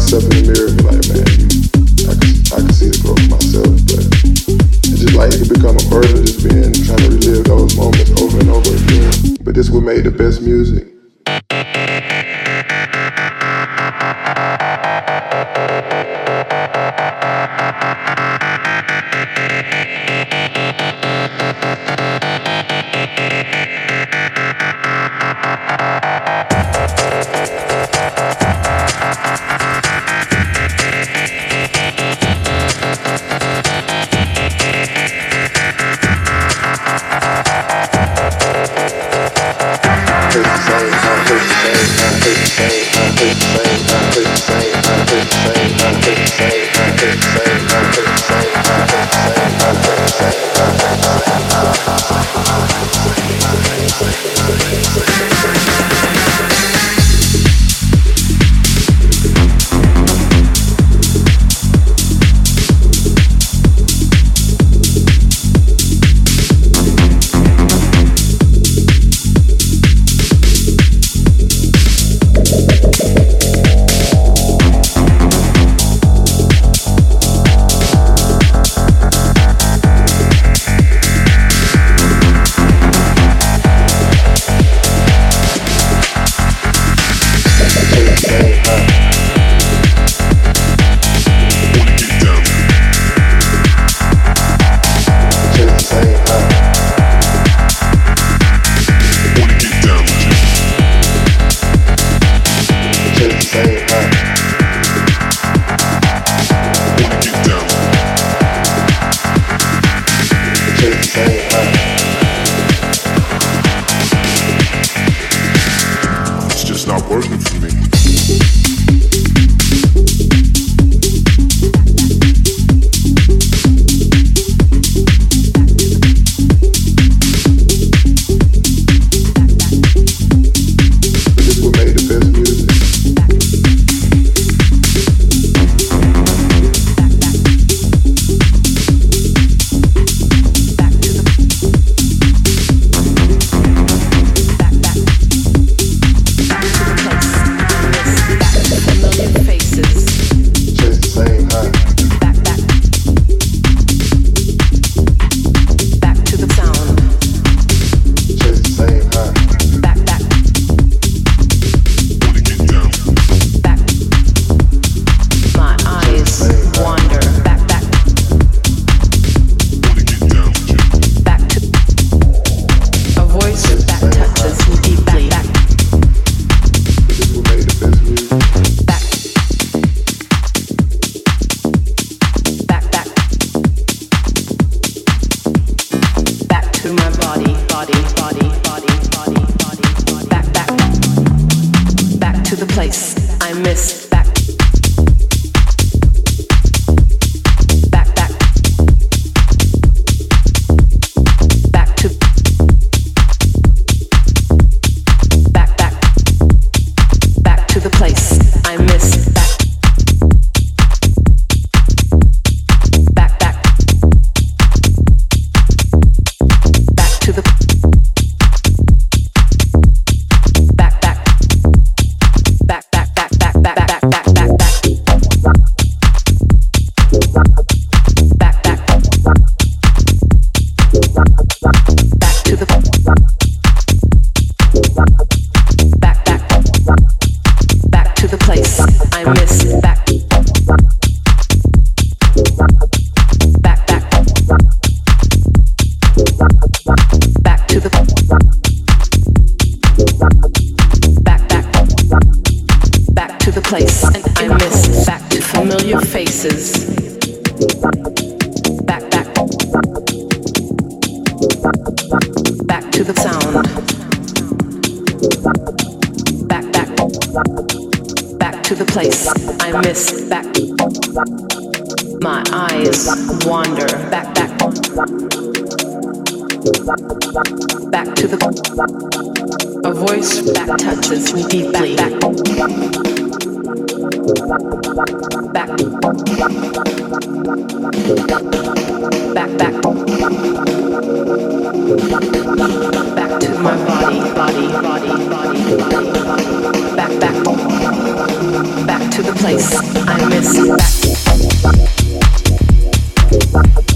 I see the growth myself. But it's just like it become a burden just being trying to relive those moments over and over again. But this what made the best music. Back to the place I miss. Back. My eyes wander back, back. Back to the. A voice back touches me deeply. Back, back back to the place I miss. Back.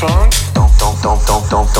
Don't, don't, don't, don't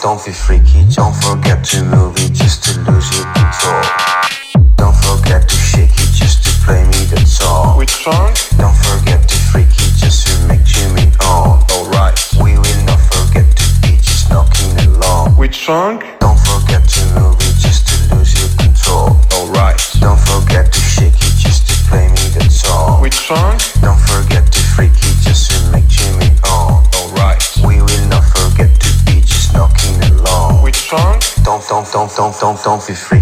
be freaky. Don't forget to move it just to lose your control. Don't forget to shake it just to play me the song. Which song? Don't forget to freak it just to make Jimmy on. Alright. We will not forget to be just knocking along. Which song? Don't forget to move it just to lose your control. Alright. Don't forget to shake it just to play me the song. Which song? Don't, be freak.